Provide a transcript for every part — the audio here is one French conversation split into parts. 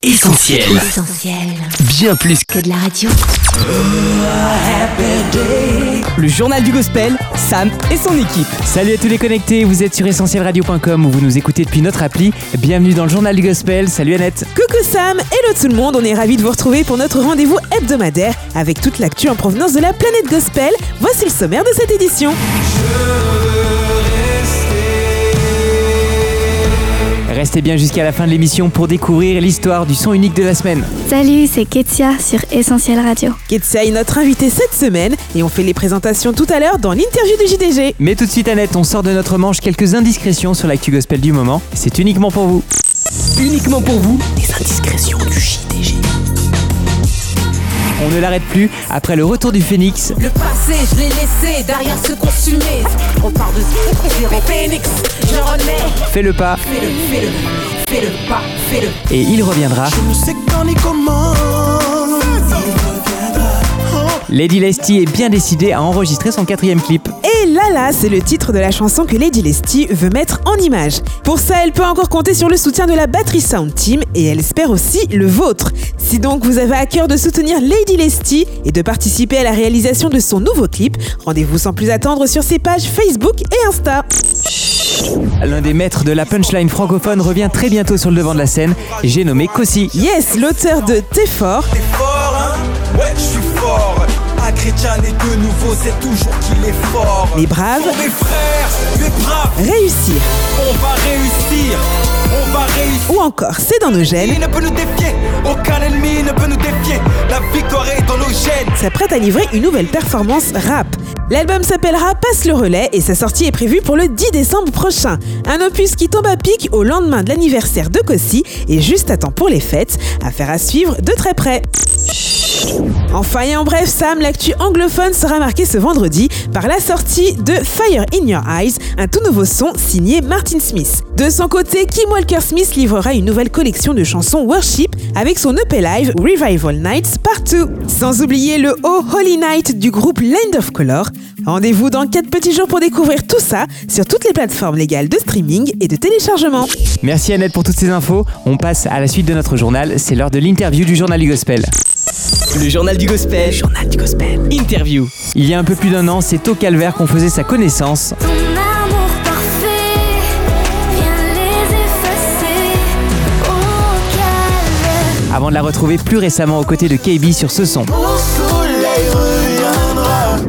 Essentiel. Essentiel. Bien plus Que de la radio. Le journal du gospel, Sam et son équipe. Salut à tous les connectés, vous êtes sur essentielradio.com où vous nous écoutez depuis notre appli. Bienvenue dans le journal du gospel. Salut Annette. Coucou Sam, hello tout le monde, on est ravis de vous retrouver pour notre rendez-vous hebdomadaire avec toute l'actu en provenance de la planète gospel. Voici le sommaire de cette édition. Restez bien jusqu'à la fin de l'émission pour découvrir l'histoire du son unique de la semaine. Salut, c'est Ketia sur Essentiel Radio. Ketsia est notre invitée cette semaine et on fait les présentations tout à l'heure dans l'interview du JDG. Mais tout de suite Annette, on sort de notre manche quelques indiscrétions sur l'actu gospel du moment. C'est uniquement pour vous. uniquement pour vous, les indiscrétions du JDG. On ne l'arrête plus après le retour du Phénix. Le passé, je l'ai laissé derrière ce consumé. On part de zéro phénix, je renais. Fais le pas Fais-le, fais-le, fais-le pas, fais-le. et il reviendra. Lady Lesty est bien décidée à enregistrer son quatrième clip. Et Lala, c'est le titre de la chanson que Lady Lesty veut mettre en image. Pour ça, elle peut encore compter sur le soutien de la Battery Sound Team et elle espère aussi le vôtre. Si donc vous avez à cœur de soutenir Lady Lesty et de participer à la réalisation de son nouveau clip, rendez-vous sans plus attendre sur ses pages Facebook et Insta. L'un des maîtres de la punchline francophone revient très bientôt sur le devant de la scène. J'ai nommé Kossi. Yes, l'auteur de T'es fort, T'es fort, hein? Ouais, je suis fort. Un chrétien est de nouveau, c'est toujours qu'il est fort. Les braves, frères, mes braves, réussir on va réussir. On va réussir. ou encore C'est dans nos gènes, Qui ne peut nous défier Aucun ennemi ne peut nous défier. La victoire est dans nos gènes. s'apprête à livrer une nouvelle performance rap. L'album s'appellera Passe le relais et sa sortie est prévue pour le 10 décembre prochain. Un opus qui tombe à pic au lendemain de l'anniversaire de Kossi et juste à temps pour les fêtes, affaire à suivre de très près. Enfin et en bref, Sam, l'actu anglophone sera marquée ce vendredi par la sortie de Fire in Your Eyes, un tout nouveau son signé Martin Smith. De son côté, Kim Walker Smith livrera une nouvelle collection de chansons worship avec son EP live Revival Nights Partout. Sans oublier le Oh Holy Night du groupe Land of Color. Rendez-vous dans 4 petits jours pour découvrir tout ça sur toutes les plateformes légales de streaming et de téléchargement. Merci Annette pour toutes ces infos. On passe à la suite de notre journal. C'est l'heure de l'interview du journal du gospel. Le journal du gospel. journal du gospel. Interview. Il y a un peu plus d'un an, c'est au calvaire qu'on faisait sa connaissance. Ton amour parfait, viens les effacer au calvaire. Avant de la retrouver plus récemment aux côtés de KB sur ce son.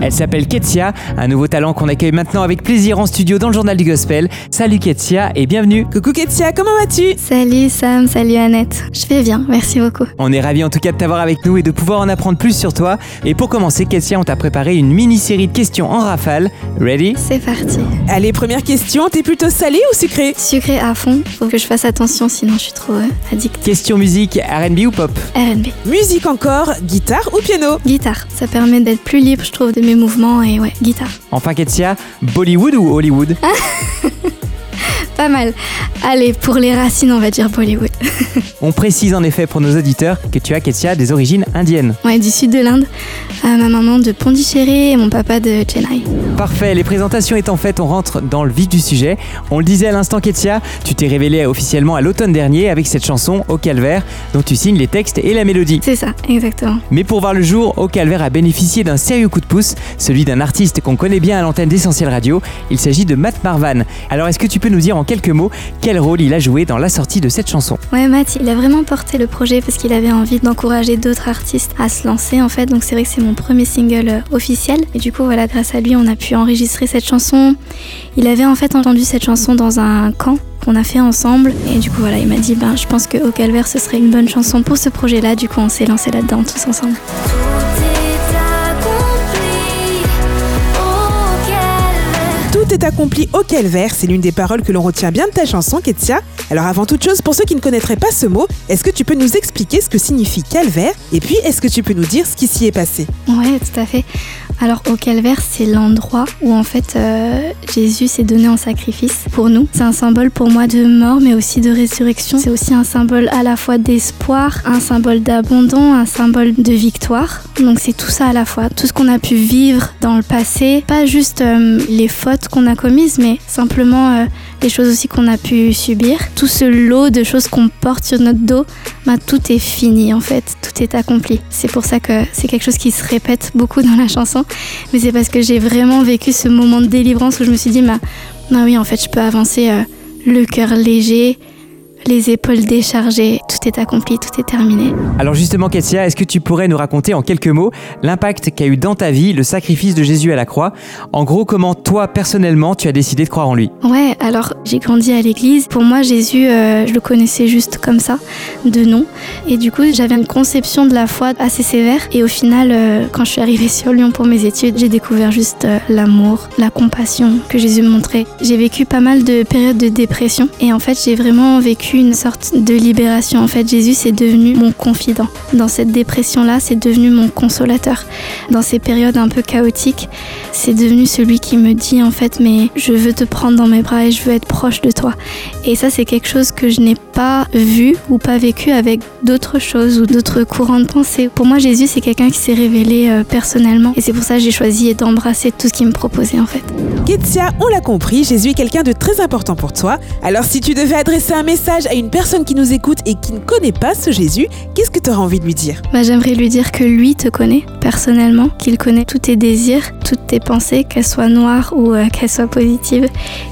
Elle s'appelle Ketsia, un nouveau talent qu'on accueille maintenant avec plaisir en studio dans le journal du gospel. Salut Ketsia et bienvenue. Coucou Ketsia, comment vas-tu? Salut Sam, salut Annette. Je vais bien, merci beaucoup. On est ravis en tout cas de t'avoir avec nous et de pouvoir en apprendre plus sur toi. Et pour commencer, Ketsia, on t'a préparé une mini-série de questions en rafale. Ready? C'est parti. Allez, première question, t'es plutôt salé ou sucré? Sucré à fond, faut que je fasse attention sinon je suis trop euh, addict. Question musique, RB ou pop? RB. Musique encore, guitare ou piano? Guitare, ça permet d'être plus libre, je trouve, de mes mouvements et ouais, guitare. Enfin Ketsia, Bollywood ou Hollywood? Pas mal. Allez, pour les racines, on va dire Bollywood. On précise en effet pour nos auditeurs que tu as Ketsia des origines indiennes. Ouais, du sud de l'Inde. Euh, ma maman de Pondichéry et mon papa de Chennai. Parfait, les présentations étant faites, on rentre dans le vif du sujet. On le disait à l'instant, Ketsia, tu t'es révélée officiellement à l'automne dernier avec cette chanson Au Calvaire, dont tu signes les textes et la mélodie. C'est ça, exactement. Mais pour voir le jour, Au Calvaire a bénéficié d'un sérieux coup de pouce, celui d'un artiste qu'on connaît bien à l'antenne d'Essentiel Radio. Il s'agit de Matt Marvan. Alors est-ce que tu peux nous dire en quelques mots quel rôle il a joué dans la sortie de cette chanson? Ouais, Matt, il a vraiment porté le projet parce qu'il avait envie d'encourager d'autres artistes à se lancer en fait. Donc c'est vrai que c'est mon premier single euh, officiel. Et du coup, voilà, grâce à lui, on a pu enregistrer cette chanson. Il avait en fait entendu cette chanson dans un camp qu'on a fait ensemble. Et du coup, voilà, il m'a dit, ben, je pense que Au Calvaire, ce serait une bonne chanson pour ce projet-là. Du coup, on s'est lancé là-dedans tous ensemble. Tout est accompli au calvaire, c'est l'une des paroles que l'on retient bien de ta chanson, Ketsia. Alors avant toute chose, pour ceux qui ne connaîtraient pas ce mot, est-ce que tu peux nous expliquer ce que signifie calvaire? Et puis, est-ce que tu peux nous dire ce qui s'y est passé? Ouais, tout à fait. Alors au calvaire, c'est l'endroit où en fait euh, Jésus s'est donné en sacrifice pour nous. C'est un symbole pour moi de mort, mais aussi de résurrection. C'est aussi un symbole à la fois d'espoir, un symbole d'abandon, un symbole de victoire. Donc c'est tout ça à la fois. Tout ce qu'on a pu vivre dans le passé, pas juste euh, les fautes qu'on a commises, mais simplement euh, les choses aussi qu'on a pu subir, tout ce lot de choses qu'on porte sur notre dos, bah, tout est fini en fait, tout est accompli. C'est pour ça que c'est quelque chose qui se répète beaucoup dans la chanson, mais c'est parce que j'ai vraiment vécu ce moment de délivrance où je me suis dit, bah, bah oui, en fait, je peux avancer euh, le cœur léger, les épaules déchargées, tout est accompli, tout est terminé. Alors justement, Ketia, est-ce que tu pourrais nous raconter en quelques mots l'impact qu'a eu dans ta vie le sacrifice de Jésus à la croix? En gros, comment toi, personnellement, tu as décidé de croire en lui? Ouais, alors j'ai grandi à l'église. Pour moi, Jésus, euh, je le connaissais juste comme ça, de nom. Et du coup, j'avais une conception de la foi assez sévère. Et au final, euh, quand je suis arrivée sur Lyon pour mes études, j'ai découvert juste euh, l'amour, la compassion que Jésus me montrait. J'ai vécu pas mal de périodes de dépression. Et en fait, j'ai vraiment vécu une sorte de libération. En fait, Jésus c'est devenu mon confident. Dans cette dépression-là, c'est devenu mon consolateur. Dans ces périodes un peu chaotiques, c'est devenu celui qui me dit en fait, mais je veux te prendre dans mes bras et je veux être proche de toi. Et ça, c'est quelque chose que je n'ai pas vu ou pas vécu avec d'autres choses ou d'autres courants de pensée. Pour moi, Jésus, c'est quelqu'un qui s'est révélé euh, personnellement. Et c'est pour ça que j'ai choisi d'embrasser tout ce qu'il me proposait en fait. Ketsia, on l'a compris, Jésus est quelqu'un de très important pour toi. Alors si tu devais adresser un message à une personne qui nous écoute et qui ne connaît pas ce Jésus, qu'est-ce que tu auras envie de lui dire? Bah, J'aimerais lui dire que lui te connaît personnellement, qu'il connaît tous tes désirs, toutes tes pensées, qu'elles soient noires ou euh, qu'elles soient positives.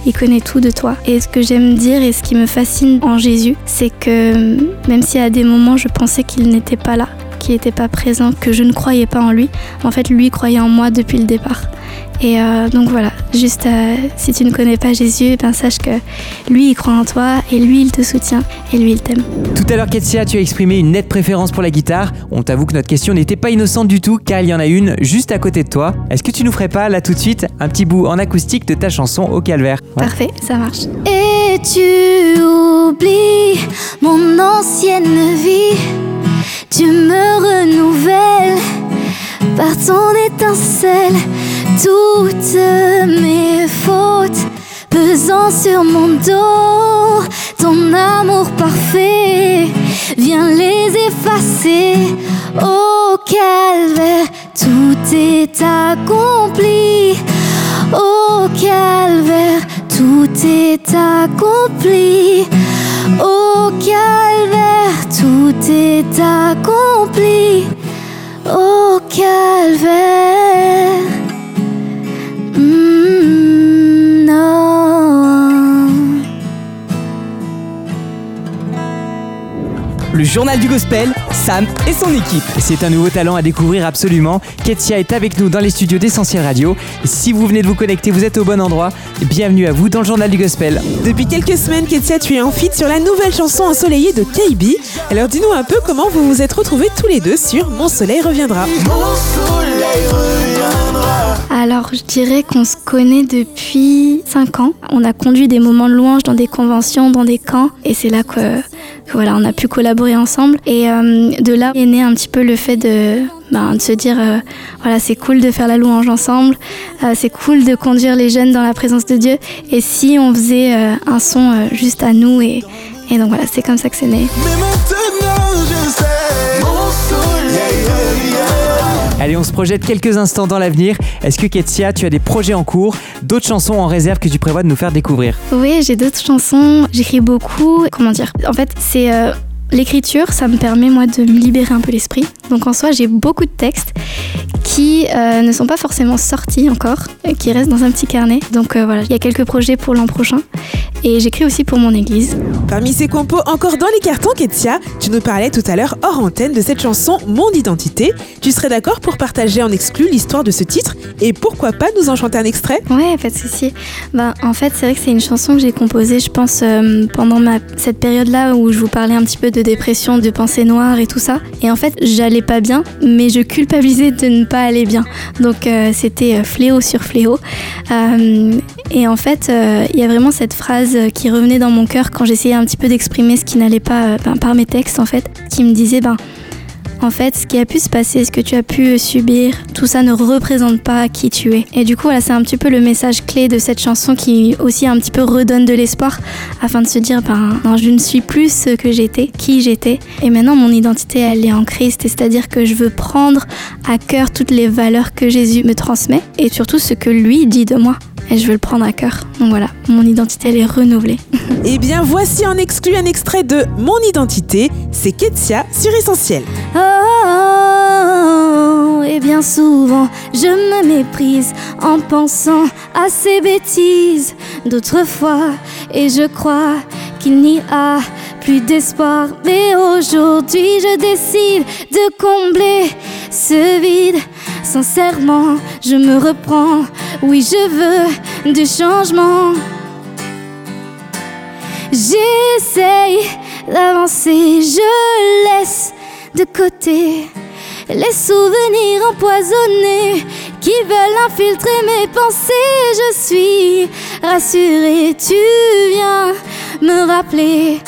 Il connaît tout de toi. Et ce que j'aime dire et ce qui me fascine en Jésus, c'est que même si à des moments je pensais qu'il n'était pas là, qu'il n'était pas présent, que je ne croyais pas en lui, en fait lui croyait en moi depuis le départ. Et euh, donc voilà, juste euh, si tu ne connais pas Jésus, ben sache que lui il croit en toi et lui il te soutient et lui il t'aime. Tout à l'heure, Ketsia, tu as exprimé une nette préférence pour la guitare. On t'avoue que notre question n'était pas innocente du tout car il y en a une juste à côté de toi. Est-ce que tu nous ferais pas là tout de suite un petit bout en acoustique de ta chanson au calvaire? Ouais. Parfait, ça marche. Et tu oublies mon ancienne vie. Tu me renouvelles par ton étincelle. Toutes mes fautes pesant sur mon dos. Ton amour parfait vient les effacer. Au calvaire, tout est accompli. Au calvaire, tout est accompli. Au calvaire, tout est accompli. Au calvaire. Le journal du gospel, Sam et son équipe. C'est un nouveau talent à découvrir absolument. Ketsia est avec nous dans les studios d'Essentiel Radio. Si vous venez de vous connecter, vous êtes au bon endroit. Bienvenue à vous dans le journal du gospel. Depuis quelques semaines, Ketsia, tu es en feat sur la nouvelle chanson ensoleillée de KB. Alors dis-nous un peu comment vous vous êtes retrouvés tous les deux sur Mon soleil reviendra. Alors, je dirais qu'on se connaît depuis 5 ans. On a conduit des moments de louange dans des conventions, dans des camps, et c'est là que voilà, on a pu collaborer ensemble. Et euh, de là est né un petit peu le fait de, ben, de se dire, euh, voilà, c'est cool de faire la louange ensemble, euh, c'est cool de conduire les jeunes dans la présence de Dieu. Et si on faisait un son juste à nous, et, et donc voilà, c'est comme ça que c'est né. Mais maintenant je sais Allez, on se projette quelques instants dans l'avenir. Est-ce que Ketsia, tu as des projets en cours, d'autres chansons en réserve que tu prévois de nous faire découvrir Oui, j'ai d'autres chansons. J'écris beaucoup. Comment dire? En fait, c'est euh, l'écriture, ça me permet moi de me libérer un peu l'esprit. Donc en soi, j'ai beaucoup de textes qui euh, ne sont pas forcément sortis encore, qui restent dans un petit carnet. Donc euh, voilà, il y a quelques projets pour l'an prochain. Et j'écris aussi pour mon église. Parmi ces compos encore dans les cartons, Ketsia, tu nous parlais tout à l'heure hors antenne de cette chanson Mon identité. Tu serais d'accord pour partager en exclu l'histoire de ce titre et pourquoi pas nous en chanter un extrait? Ouais, pas de souci. Ben, en fait, c'est vrai que c'est une chanson que j'ai composée, je pense, euh, pendant ma, cette période-là où je vous parlais un petit peu de dépression, de pensée noire et tout ça. Et en fait, j'allais pas bien, mais je culpabilisais de ne pas aller bien. Donc, euh, c'était euh, fléau sur fléau. Euh, et en fait, il y a vraiment cette phrase qui revenait dans mon cœur quand j'essayais un petit peu d'exprimer ce qui n'allait pas ben, par mes textes, en fait, qui me disait, ben, en fait, ce qui a pu se passer, ce que tu as pu subir, tout ça ne représente pas qui tu es. Et du coup, voilà, c'est un petit peu le message clé de cette chanson qui aussi un petit peu redonne de l'espoir afin de se dire, ben, non, je ne suis plus ce que j'étais, qui j'étais. Et maintenant, mon identité, elle est en Christ. Et c'est-à-dire que je veux prendre à cœur toutes les valeurs que Jésus me transmet et surtout ce que lui dit de moi. Et je veux le prendre à cœur. Donc voilà, mon identité elle est renouvelée. Eh bien, voici en exclu un extrait de Mon identité. C'est Ketsia sur Essentiel. Oh, et bien souvent, je me méprise en pensant à ces bêtises d'autrefois. Et je crois qu'il n'y a plus d'espoir. Mais aujourd'hui, je décide de combler ce vide. Sincèrement, je me reprends. Oui, je veux du changement. J'essaye d'avancer, je laisse de côté les souvenirs empoisonnés qui veulent infiltrer mes pensées. Je suis rassurée, tu viens me rappeler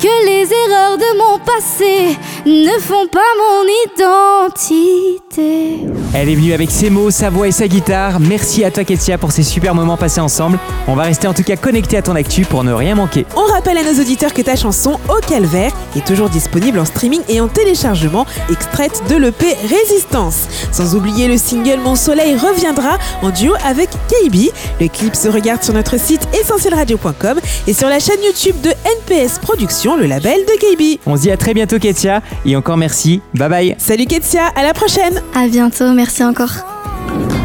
que les erreurs de mon passé ne font pas mon identité. Elle est venue avec ses mots, sa voix et sa guitare. Merci à toi Ketsia pour ces super moments passés ensemble. On va rester en tout cas connecté à ton actu pour ne rien manquer. On rappelle à nos auditeurs que ta chanson Au Calvaire est toujours disponible en streaming et en téléchargement, extraite de l'EP Résistance. Sans oublier le single Mon Soleil reviendra en duo avec KB. Le clip se regarde sur notre site essentielradio.com et sur la chaîne YouTube de NPS Productions, le label de KB. On se dit à très bientôt Ketsia et encore merci. Bye bye. Salut Ketsia, à la prochaine À bientôt, merci encore.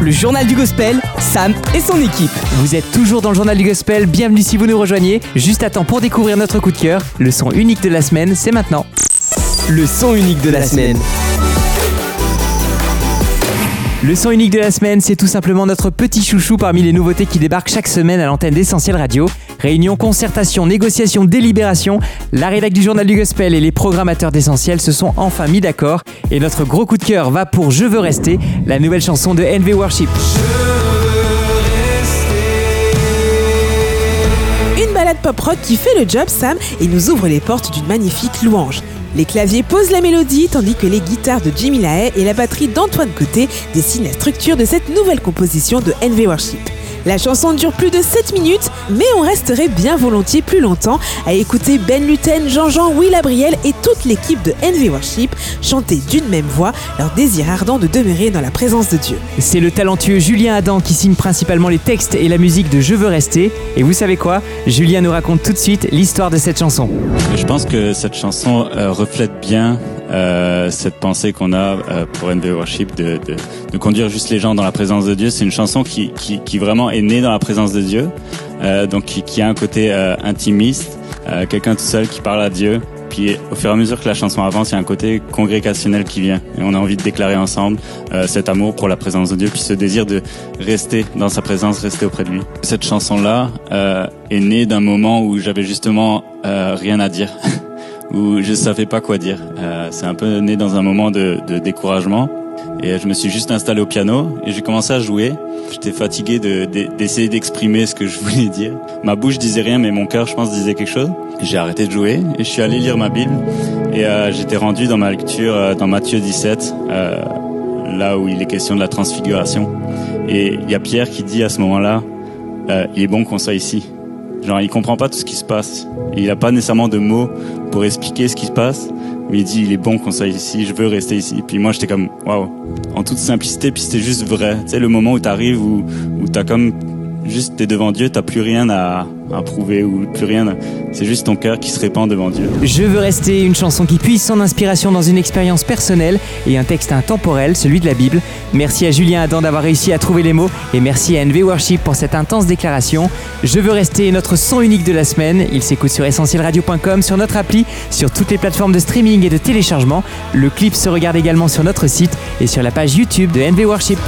Le journal du gospel, Sam et son équipe. Vous êtes toujours dans le journal du gospel, bienvenue si vous nous rejoignez. Juste à temps pour découvrir notre coup de cœur. Le son unique de la semaine, c'est maintenant. Le son unique de la semaine. Le son unique de la semaine, c'est tout simplement notre petit chouchou parmi les nouveautés qui débarquent chaque semaine à l'antenne d'Essentiel Radio. Réunion, concertation, négociation, délibération, la rédac du journal du gospel et les programmateurs d'Essentiel se sont enfin mis d'accord. Et notre gros coup de cœur va pour Je veux rester, la nouvelle chanson de NV Worship. Une balade pop rock qui fait le job, Sam, et nous ouvre les portes d'une magnifique louange. Les claviers posent la mélodie, tandis que les guitares de Jimmy Lahaye et la batterie d'Antoine Côté dessinent la structure de cette nouvelle composition de NV Worship. La chanson dure plus de 7 minutes, mais on resterait bien volontiers plus longtemps à écouter Ben Luten, Jean-Jean, Will Abriel et toute l'équipe de NV Worship chanter d'une même voix leur désir ardent de demeurer dans la présence de Dieu. C'est le talentueux Julien Adam qui signe principalement les textes et la musique de Je veux rester. Et vous savez quoi? Julien nous raconte tout de suite l'histoire de cette chanson. Je pense que cette chanson euh, reflète bien euh, cette pensée qu'on a euh, pour NV Worship de, de, de conduire juste les gens dans la présence de Dieu. C'est une chanson qui, qui, qui vraiment est née dans la présence de Dieu, euh, donc qui, qui a un côté euh, intimiste, quelqu'un tout seul qui parle à Dieu. Puis au fur et à mesure que la chanson avance, il y a un côté congrégationnel qui vient. Et on a envie de déclarer ensemble cet amour pour la présence de Dieu, puis ce désir de rester dans sa présence, rester auprès de lui. Cette chanson-là est née d'un moment où j'avais justement rien à dire, où je savais pas quoi dire. Euh, C'est un peu né dans un moment de, de découragement. Et je me suis juste installé au piano et j'ai commencé à jouer. J'étais fatigué de- de- d'essayer d'exprimer ce que je voulais dire. Ma bouche disait rien, mais mon cœur, je pense, disait quelque chose. J'ai arrêté de jouer et je suis allé lire ma Bible. Et euh, j'étais rendu dans ma lecture euh, dans Matthieu 17, euh, là où il est question de la transfiguration. Et il y a Pierre qui dit à ce moment-là, euh, il est bon qu'on soit ici. Genre, il comprend pas tout ce qui se passe. Il a pas nécessairement de mots pour expliquer ce qui se passe. Mais il dit, il est bon qu'on soit ici, je veux rester ici. Puis moi, j'étais comme, waouh. En toute simplicité, puis c'était juste vrai. Tu sais, le moment où t'arrives, où, où t'as comme, juste, t'es devant Dieu, t'as plus rien à, à prouver, ou plus rien. C'est juste ton cœur qui se répand devant Dieu. Je veux rester une chanson qui puise son inspiration dans une expérience personnelle et un texte intemporel, celui de la Bible. Merci à Julien Adam d'avoir réussi à trouver les mots et merci à NV Worship pour cette intense déclaration. Je veux rester notre son unique de la semaine. Il s'écoute sur essentielradio.com, sur notre appli, sur toutes les plateformes de streaming et de téléchargement. Le clip se regarde également sur notre site et sur la page YouTube de NV Worship.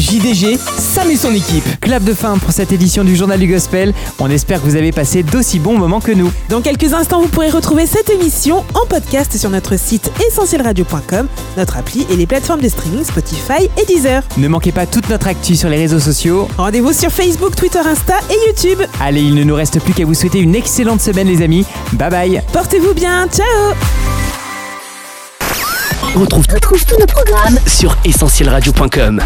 JDG, Sam et son équipe. Clap de fin pour cette édition du Journal du Gospel. On espère que vous avez passé d'aussi bons moments que nous. Dans quelques instants, vous pourrez retrouver cette émission en podcast sur notre site essentielradio.com, notre appli et les plateformes de streaming Spotify et Deezer. Ne manquez pas toute notre actu sur les réseaux sociaux. Rendez-vous sur Facebook, Twitter, Insta et YouTube. Allez, il ne nous reste plus qu'à vous souhaiter une excellente semaine les amis. Bye bye Portez-vous bien, ciao On retrouve, retrouve tous nos programmes sur essentielradio.com.